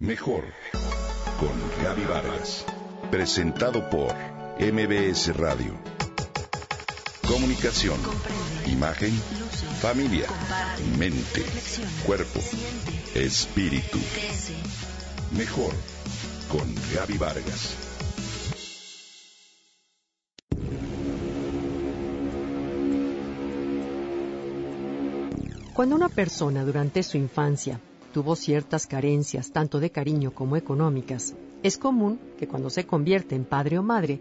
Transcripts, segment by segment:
Mejor con Gaby Vargas. Presentado por MBS Radio. Comunicación, imagen, familia, mente, cuerpo, espíritu. Mejor con Gaby Vargas. Cuando una persona durante su infancia tuvo ciertas carencias, tanto de cariño como económicas, es común que cuando se convierte en padre o madre,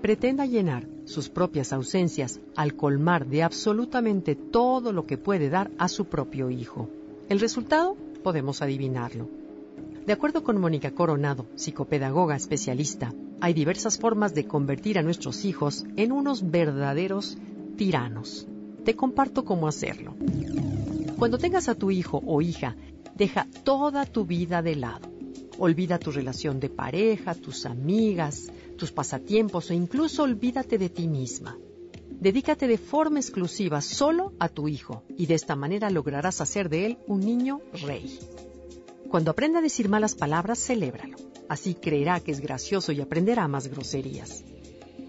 pretenda llenar sus propias ausencias al colmar de absolutamente todo lo que puede dar a su propio hijo. El resultado podemos adivinarlo. De acuerdo con Mónica Coronado, psicopedagoga especialista, hay diversas formas de convertir a nuestros hijos en unos verdaderos tiranos. Te comparto cómo hacerlo. Cuando tengas a tu hijo o hija Deja toda tu vida de lado. Olvida tu relación de pareja, tus amigas, tus pasatiempos e incluso olvídate de ti misma. Dedícate de forma exclusiva solo a tu hijo y de esta manera lograrás hacer de él un niño rey. Cuando aprenda a decir malas palabras, celébralo. Así creerá que es gracioso y aprenderá más groserías.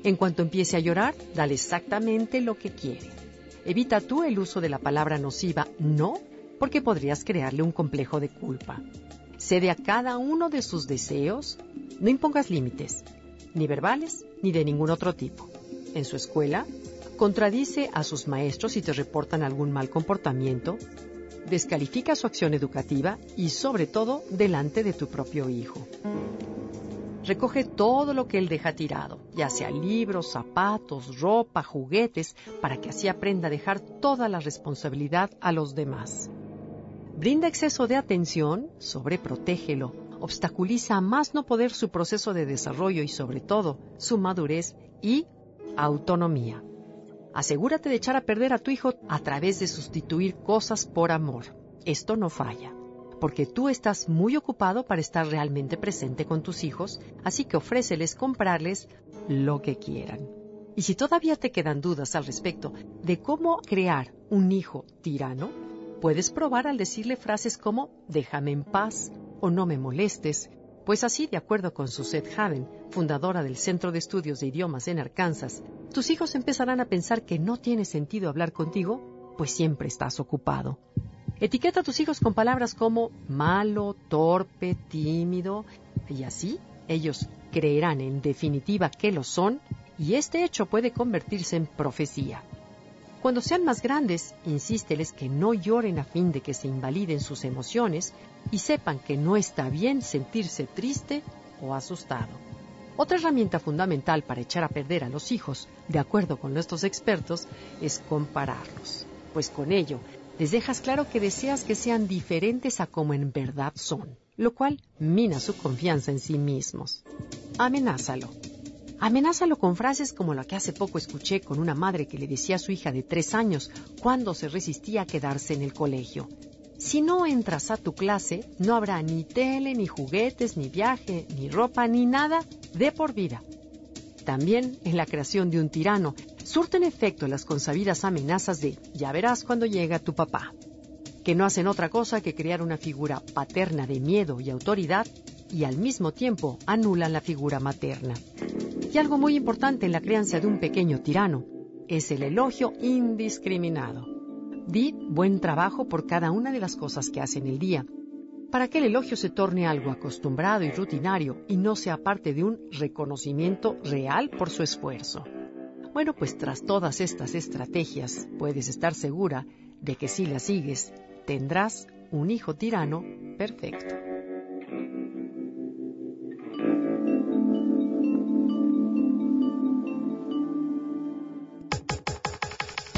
En cuanto empiece a llorar, dale exactamente lo que quiere. Evita tú el uso de la palabra nociva no porque podrías crearle un complejo de culpa. Cede a cada uno de sus deseos, no impongas límites, ni verbales ni de ningún otro tipo. En su escuela, contradice a sus maestros si te reportan algún mal comportamiento, descalifica su acción educativa y sobre todo delante de tu propio hijo. Recoge todo lo que él deja tirado, ya sea libros, zapatos, ropa, juguetes, para que así aprenda a dejar toda la responsabilidad a los demás. Brinda exceso de atención, sobreprotégelo, obstaculiza a más no poder su proceso de desarrollo y sobre todo su madurez y autonomía. Asegúrate de echar a perder a tu hijo a través de sustituir cosas por amor. Esto no falla, porque tú estás muy ocupado para estar realmente presente con tus hijos, así que ofréceles comprarles lo que quieran. Y si todavía te quedan dudas al respecto de cómo crear un hijo tirano, Puedes probar al decirle frases como déjame en paz o no me molestes, pues así, de acuerdo con Suzette Haven, fundadora del Centro de Estudios de Idiomas en Arkansas, tus hijos empezarán a pensar que no tiene sentido hablar contigo, pues siempre estás ocupado. Etiqueta a tus hijos con palabras como malo, torpe, tímido, y así ellos creerán en definitiva que lo son, y este hecho puede convertirse en profecía. Cuando sean más grandes, insísteles que no lloren a fin de que se invaliden sus emociones y sepan que no está bien sentirse triste o asustado. Otra herramienta fundamental para echar a perder a los hijos, de acuerdo con nuestros expertos, es compararlos, pues con ello les dejas claro que deseas que sean diferentes a como en verdad son, lo cual mina su confianza en sí mismos. Amenázalo. Amenázalo con frases como la que hace poco escuché con una madre que le decía a su hija de tres años cuando se resistía a quedarse en el colegio. Si no entras a tu clase, no habrá ni tele, ni juguetes, ni viaje, ni ropa, ni nada de por vida. También en la creación de un tirano surten efecto las consabidas amenazas de ya verás cuando llega tu papá, que no hacen otra cosa que crear una figura paterna de miedo y autoridad y al mismo tiempo anulan la figura materna. Y algo muy importante en la crianza de un pequeño tirano es el elogio indiscriminado. Di buen trabajo por cada una de las cosas que hace en el día, para que el elogio se torne algo acostumbrado y rutinario y no sea parte de un reconocimiento real por su esfuerzo. Bueno, pues tras todas estas estrategias, puedes estar segura de que si las sigues, tendrás un hijo tirano perfecto.